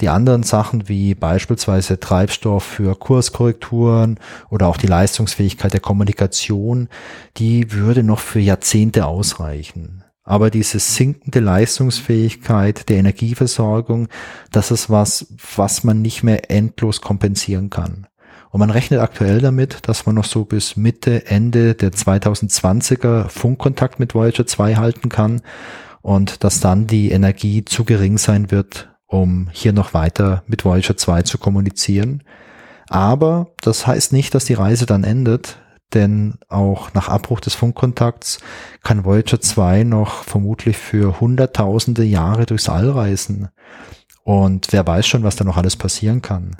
Die anderen Sachen wie beispielsweise Treibstoff für Kurskorrekturen oder auch die Leistungsfähigkeit der Kommunikation, die würde noch für Jahrzehnte ausreichen. Aber diese sinkende Leistungsfähigkeit der Energieversorgung, das ist was, was man nicht mehr endlos kompensieren kann. Und man rechnet aktuell damit, dass man noch so bis Mitte, Ende der 2020er Funkkontakt mit Voyager 2 halten kann und dass dann die Energie zu gering sein wird, um hier noch weiter mit Voyager 2 zu kommunizieren. Aber das heißt nicht, dass die Reise dann endet, denn auch nach Abbruch des Funkkontakts kann Voyager 2 noch vermutlich für hunderttausende Jahre durchs All reisen. Und wer weiß schon, was da noch alles passieren kann.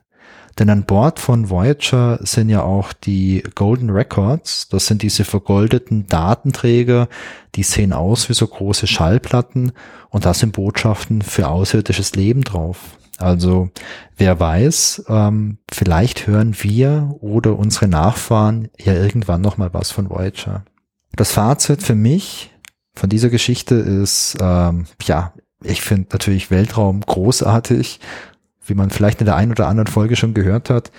Denn an Bord von Voyager sind ja auch die Golden Records. Das sind diese vergoldeten Datenträger, die sehen aus wie so große Schallplatten und da sind Botschaften für außerirdisches Leben drauf. Also wer weiß, ähm, vielleicht hören wir oder unsere Nachfahren ja irgendwann noch mal was von Voyager. Das Fazit für mich von dieser Geschichte ist, ähm, ja, ich finde natürlich Weltraum großartig, wie man vielleicht in der einen oder anderen Folge schon gehört hat.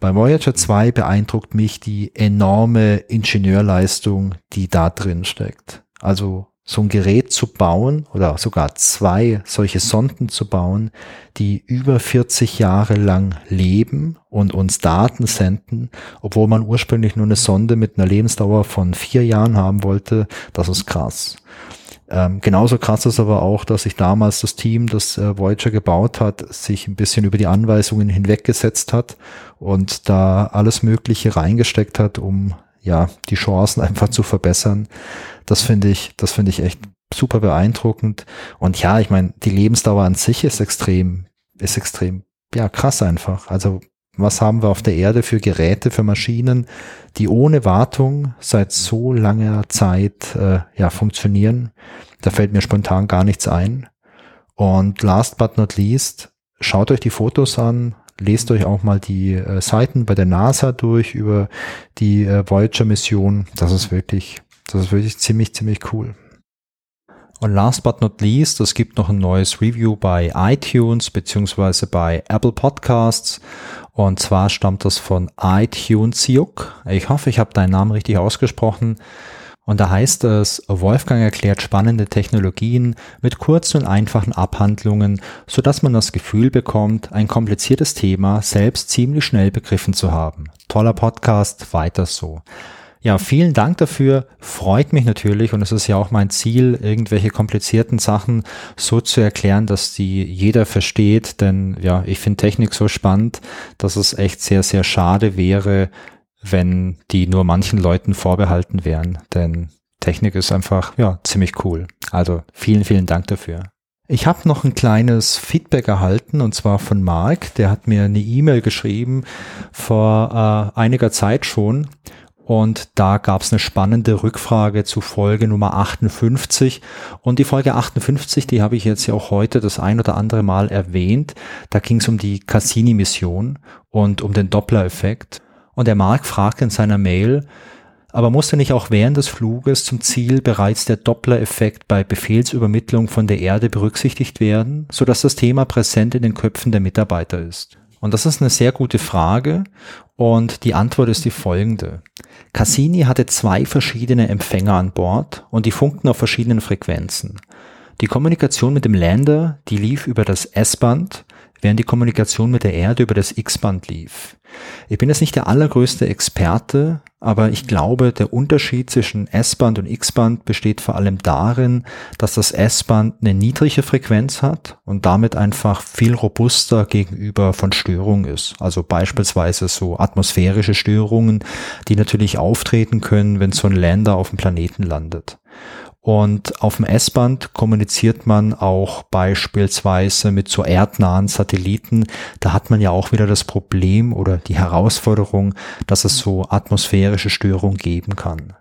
Bei Voyager 2 beeindruckt mich die enorme Ingenieurleistung, die da drin steckt. Also so ein Gerät zu bauen oder sogar zwei solche Sonden zu bauen, die über 40 Jahre lang leben und uns Daten senden, obwohl man ursprünglich nur eine Sonde mit einer Lebensdauer von vier Jahren haben wollte, das ist krass. Ähm, genauso krass ist aber auch, dass sich damals das Team, das äh, Voyager gebaut hat, sich ein bisschen über die Anweisungen hinweggesetzt hat und da alles Mögliche reingesteckt hat, um ja die Chancen <laughs> einfach zu verbessern. Das finde ich, das finde ich echt super beeindruckend. Und ja, ich meine, die Lebensdauer an sich ist extrem, ist extrem, ja, krass einfach. Also was haben wir auf der Erde für Geräte, für Maschinen, die ohne Wartung seit so langer Zeit äh, ja funktionieren? Da fällt mir spontan gar nichts ein. Und last but not least, schaut euch die Fotos an, lest euch auch mal die äh, Seiten bei der NASA durch über die äh, Voyager-Mission. Das ist wirklich, das ist wirklich ziemlich, ziemlich cool. Und last but not least, es gibt noch ein neues Review bei iTunes beziehungsweise bei Apple Podcasts. Und zwar stammt das von iTunes Juk. Ich hoffe, ich habe deinen Namen richtig ausgesprochen. Und da heißt es, Wolfgang erklärt spannende Technologien mit kurzen und einfachen Abhandlungen, so dass man das Gefühl bekommt, ein kompliziertes Thema selbst ziemlich schnell begriffen zu haben. Toller Podcast, weiter so. Ja, vielen Dank dafür. Freut mich natürlich und es ist ja auch mein Ziel, irgendwelche komplizierten Sachen so zu erklären, dass die jeder versteht. Denn ja, ich finde Technik so spannend, dass es echt sehr, sehr schade wäre, wenn die nur manchen Leuten vorbehalten wären. Denn Technik ist einfach, ja, ziemlich cool. Also vielen, vielen Dank dafür. Ich habe noch ein kleines Feedback erhalten und zwar von Mark. Der hat mir eine E-Mail geschrieben vor äh, einiger Zeit schon und da gab es eine spannende Rückfrage zu Folge Nummer 58. Und die Folge 58, die habe ich jetzt ja auch heute das ein oder andere Mal erwähnt. Da ging es um die Cassini-Mission und um den Doppler-Effekt. Und der Mark fragte in seiner Mail, aber musste nicht auch während des Fluges zum Ziel bereits der Doppler-Effekt bei Befehlsübermittlung von der Erde berücksichtigt werden, sodass das Thema präsent in den Köpfen der Mitarbeiter ist? Und das ist eine sehr gute Frage und die Antwort ist die folgende. Cassini hatte zwei verschiedene Empfänger an Bord und die funkten auf verschiedenen Frequenzen. Die Kommunikation mit dem Lander, die lief über das S-Band, während die Kommunikation mit der Erde über das X-Band lief. Ich bin jetzt nicht der allergrößte Experte, aber ich glaube, der Unterschied zwischen S-Band und X-Band besteht vor allem darin, dass das S-Band eine niedrige Frequenz hat und damit einfach viel robuster gegenüber von Störungen ist. Also beispielsweise so atmosphärische Störungen, die natürlich auftreten können, wenn so ein Lander auf dem Planeten landet. Und auf dem S-Band kommuniziert man auch beispielsweise mit so erdnahen Satelliten. Da hat man ja auch wieder das Problem oder die Herausforderung, dass es so atmosphärische Störungen geben kann.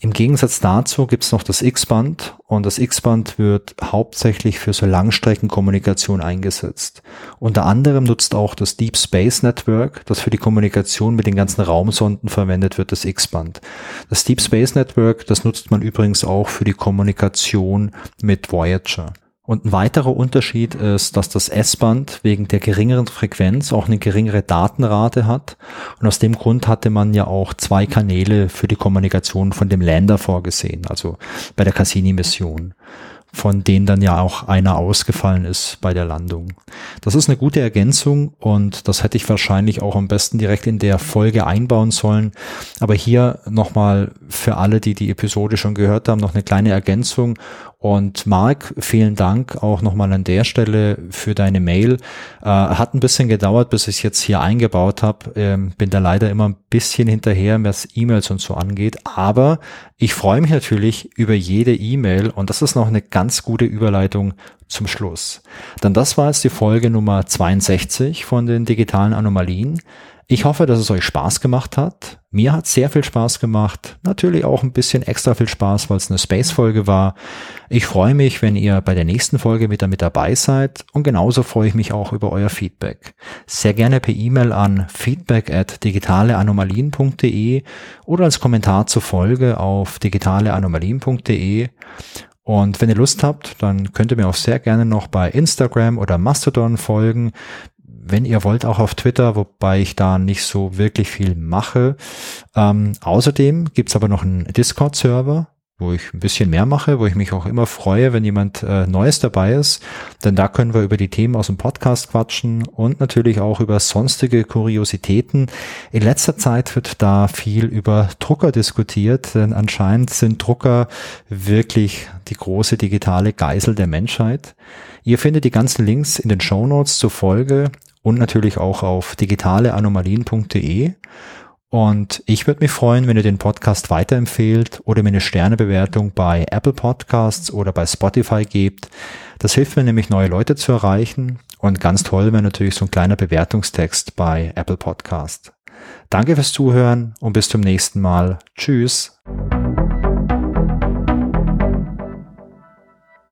Im Gegensatz dazu gibt es noch das X-Band und das X-Band wird hauptsächlich für so Langstreckenkommunikation eingesetzt. Unter anderem nutzt auch das Deep Space Network, das für die Kommunikation mit den ganzen Raumsonden verwendet wird, das X-Band. Das Deep Space Network, das nutzt man übrigens auch für die Kommunikation mit Voyager. Und ein weiterer Unterschied ist, dass das S-Band wegen der geringeren Frequenz auch eine geringere Datenrate hat. Und aus dem Grund hatte man ja auch zwei Kanäle für die Kommunikation von dem Lander vorgesehen, also bei der Cassini-Mission von denen dann ja auch einer ausgefallen ist bei der Landung. Das ist eine gute Ergänzung und das hätte ich wahrscheinlich auch am besten direkt in der Folge einbauen sollen. Aber hier nochmal für alle, die die Episode schon gehört haben, noch eine kleine Ergänzung. Und Marc, vielen Dank auch nochmal an der Stelle für deine Mail. Äh, hat ein bisschen gedauert, bis ich es jetzt hier eingebaut habe. Ähm, bin da leider immer ein bisschen hinterher, was E-Mails und so angeht. Aber ich freue mich natürlich über jede E-Mail und das ist noch eine ganz gute Überleitung zum Schluss. Dann das war jetzt die Folge Nummer 62 von den digitalen Anomalien. Ich hoffe, dass es euch Spaß gemacht hat. Mir hat sehr viel Spaß gemacht. Natürlich auch ein bisschen extra viel Spaß, weil es eine Space-Folge war. Ich freue mich, wenn ihr bei der nächsten Folge wieder mit dabei seid und genauso freue ich mich auch über euer Feedback. Sehr gerne per E-Mail an feedback at digitaleanomalien.de oder als Kommentar zur Folge auf digitaleanomalien.de. Und wenn ihr Lust habt, dann könnt ihr mir auch sehr gerne noch bei Instagram oder Mastodon folgen wenn ihr wollt, auch auf Twitter, wobei ich da nicht so wirklich viel mache. Ähm, außerdem gibt's aber noch einen Discord-Server, wo ich ein bisschen mehr mache, wo ich mich auch immer freue, wenn jemand äh, Neues dabei ist. Denn da können wir über die Themen aus dem Podcast quatschen und natürlich auch über sonstige Kuriositäten. In letzter Zeit wird da viel über Drucker diskutiert, denn anscheinend sind Drucker wirklich die große digitale Geisel der Menschheit. Ihr findet die ganzen Links in den Show Notes zur Folge und natürlich auch auf digitaleanomalien.de. Und ich würde mich freuen, wenn ihr den Podcast weiterempfehlt oder mir eine Sternebewertung bei Apple Podcasts oder bei Spotify gebt. Das hilft mir nämlich, neue Leute zu erreichen. Und ganz toll wäre natürlich so ein kleiner Bewertungstext bei Apple Podcast. Danke fürs Zuhören und bis zum nächsten Mal. Tschüss.